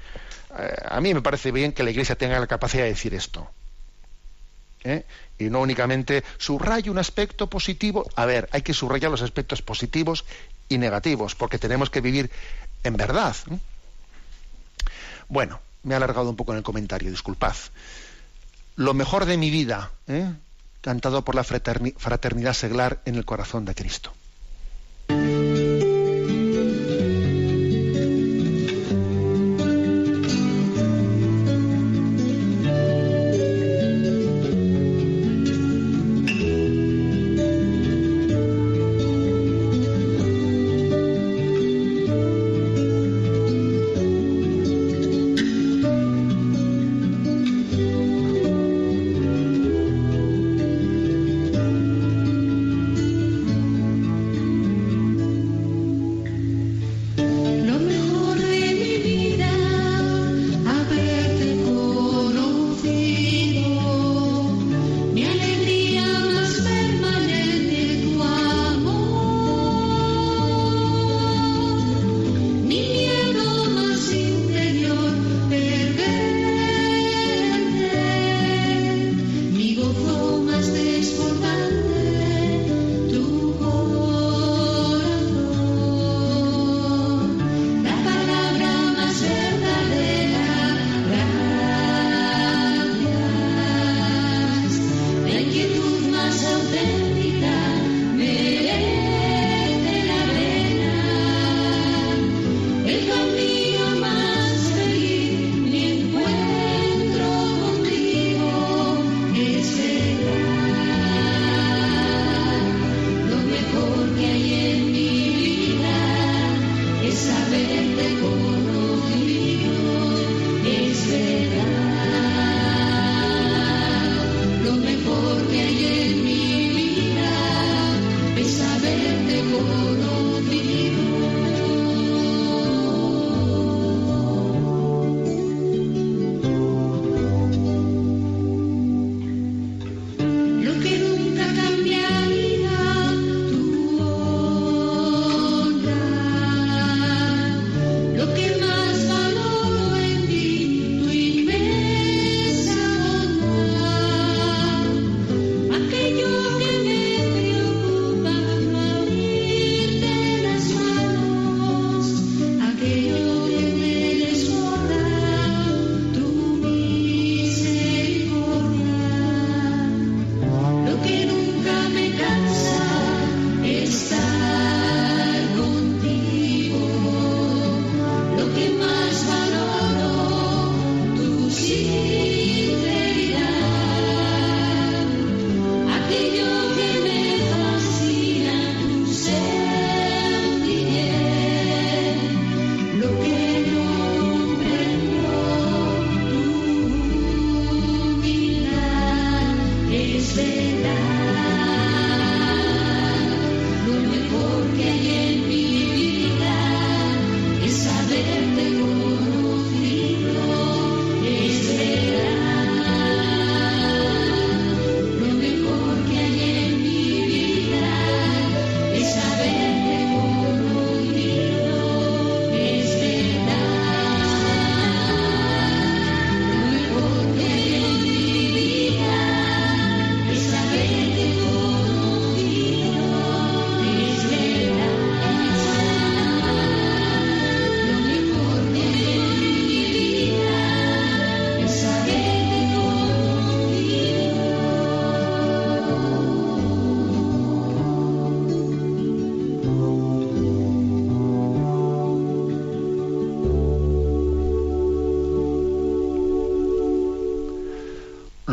Eh, a mí me parece bien que la Iglesia tenga la capacidad de decir esto. ¿eh? Y no únicamente subrayo un aspecto positivo. A ver, hay que subrayar los aspectos positivos y negativos, porque tenemos que vivir en verdad. Bueno, me he alargado un poco en el comentario, disculpad. Lo mejor de mi vida, ¿eh? cantado por la fraternidad seglar en el corazón de Cristo.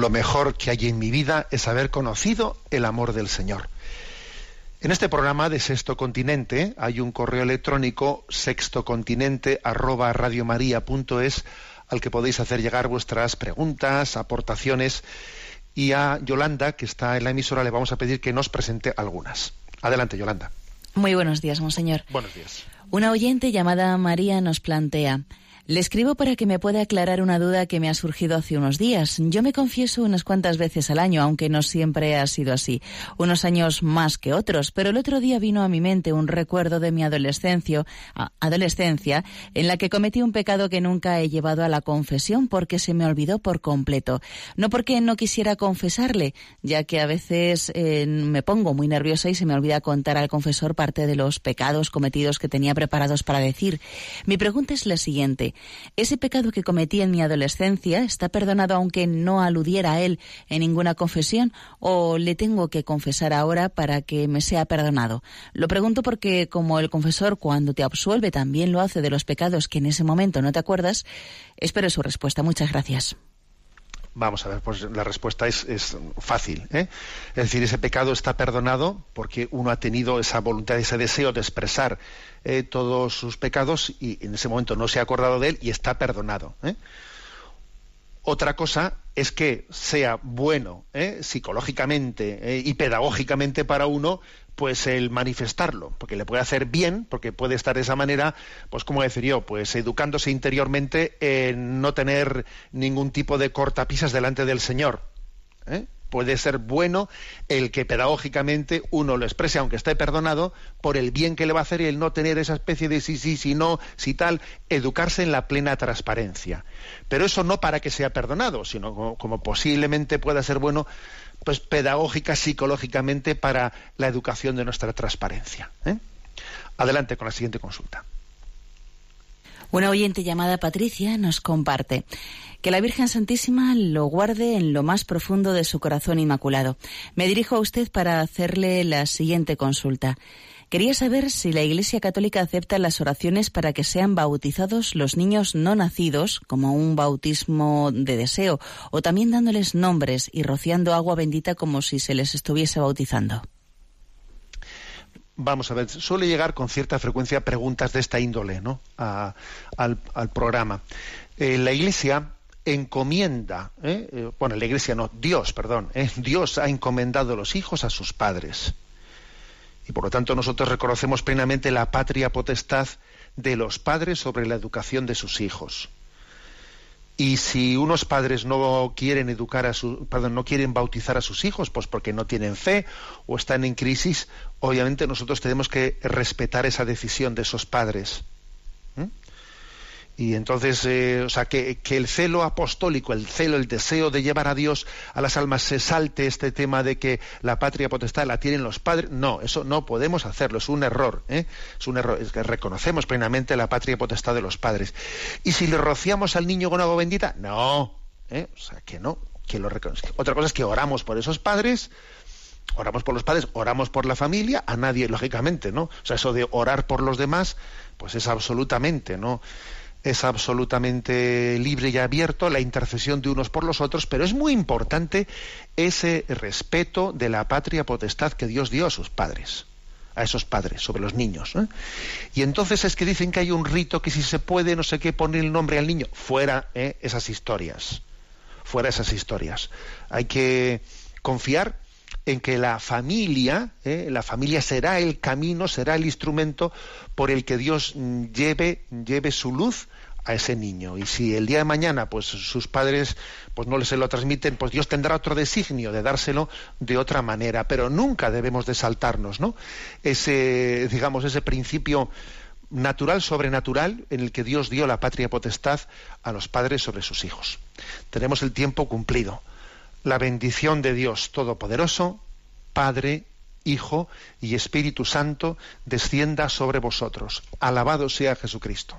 Lo mejor que hay en mi vida es haber conocido el amor del Señor. En este programa de Sexto Continente hay un correo electrónico sextocontinente arroba radiomaria.es al que podéis hacer llegar vuestras preguntas, aportaciones y a Yolanda, que está en la emisora, le vamos a pedir que nos presente algunas. Adelante, Yolanda. Muy buenos días, monseñor. Buenos días. Una oyente llamada María nos plantea. Le escribo para que me pueda aclarar una duda que me ha surgido hace unos días. Yo me confieso unas cuantas veces al año, aunque no siempre ha sido así. Unos años más que otros, pero el otro día vino a mi mente un recuerdo de mi adolescencia, adolescencia en la que cometí un pecado que nunca he llevado a la confesión porque se me olvidó por completo. No porque no quisiera confesarle, ya que a veces eh, me pongo muy nerviosa y se me olvida contar al confesor parte de los pecados cometidos que tenía preparados para decir. Mi pregunta es la siguiente. ¿Ese pecado que cometí en mi adolescencia está perdonado aunque no aludiera a él en ninguna confesión o le tengo que confesar ahora para que me sea perdonado? Lo pregunto porque como el confesor cuando te absuelve también lo hace de los pecados que en ese momento no te acuerdas, espero su respuesta. Muchas gracias. Vamos a ver, pues la respuesta es, es fácil. ¿eh? Es decir, ese pecado está perdonado porque uno ha tenido esa voluntad, ese deseo de expresar eh, todos sus pecados y en ese momento no se ha acordado de él y está perdonado. ¿eh? Otra cosa es que sea bueno ¿eh? psicológicamente y pedagógicamente para uno pues el manifestarlo, porque le puede hacer bien, porque puede estar de esa manera, pues como decir yo, pues educándose interiormente en no tener ningún tipo de cortapisas delante del Señor. ¿eh? Puede ser bueno el que pedagógicamente uno lo exprese, aunque esté perdonado, por el bien que le va a hacer y el no tener esa especie de sí, sí, sí, no, si tal, educarse en la plena transparencia. Pero eso no para que sea perdonado, sino como posiblemente pueda ser bueno pues pedagógica psicológicamente para la educación de nuestra transparencia. ¿eh? Adelante con la siguiente consulta. Una oyente llamada Patricia nos comparte que la Virgen Santísima lo guarde en lo más profundo de su corazón inmaculado. Me dirijo a usted para hacerle la siguiente consulta. Quería saber si la Iglesia Católica acepta las oraciones para que sean bautizados los niños no nacidos, como un bautismo de deseo, o también dándoles nombres y rociando agua bendita como si se les estuviese bautizando. Vamos a ver, suele llegar con cierta frecuencia preguntas de esta índole ¿no? al, programa. Eh, la Iglesia encomienda, ¿eh? Eh, bueno, la Iglesia no, Dios, perdón, Dios ha encomendado los hijos a sus padres. Y por lo tanto nosotros reconocemos plenamente la patria potestad de los padres sobre la educación de sus hijos. Y si unos padres no quieren educar a su, no quieren bautizar a sus hijos, pues porque no tienen fe o están en crisis, obviamente nosotros tenemos que respetar esa decisión de esos padres. Y entonces, eh, o sea, que, el celo apostólico, el celo, el deseo de llevar a Dios a las almas se salte este tema de que la patria potestad la tienen los padres. No, eso no podemos hacerlo, es un error. ¿eh? Es un error, es que reconocemos plenamente la patria potestad de los padres. Y si le rociamos al niño con agua bendita, no. ¿eh? O sea, que no. Que lo Otra cosa es que oramos por esos padres, oramos por los padres, oramos por la familia, a nadie, lógicamente, ¿no? O sea, eso de orar por los demás, pues es absolutamente, ¿no? Es absolutamente libre y abierto la intercesión de unos por los otros, pero es muy importante ese respeto de la patria potestad que Dios dio a sus padres, a esos padres, sobre los niños. Y entonces es que dicen que hay un rito que si se puede, no sé qué, poner el nombre al niño, fuera ¿eh? esas historias, fuera esas historias. Hay que confiar en que la familia, ¿eh? la familia será el camino, será el instrumento por el que Dios lleve, lleve su luz a ese niño. Y si el día de mañana, pues sus padres, pues no se lo transmiten, pues Dios tendrá otro designio de dárselo de otra manera. Pero nunca debemos de saltarnos, ¿no? Ese, digamos, ese principio natural, sobrenatural, en el que Dios dio la patria potestad a los padres sobre sus hijos. Tenemos el tiempo cumplido la bendición de Dios Todopoderoso, Padre, Hijo y Espíritu Santo, descienda sobre vosotros. Alabado sea Jesucristo.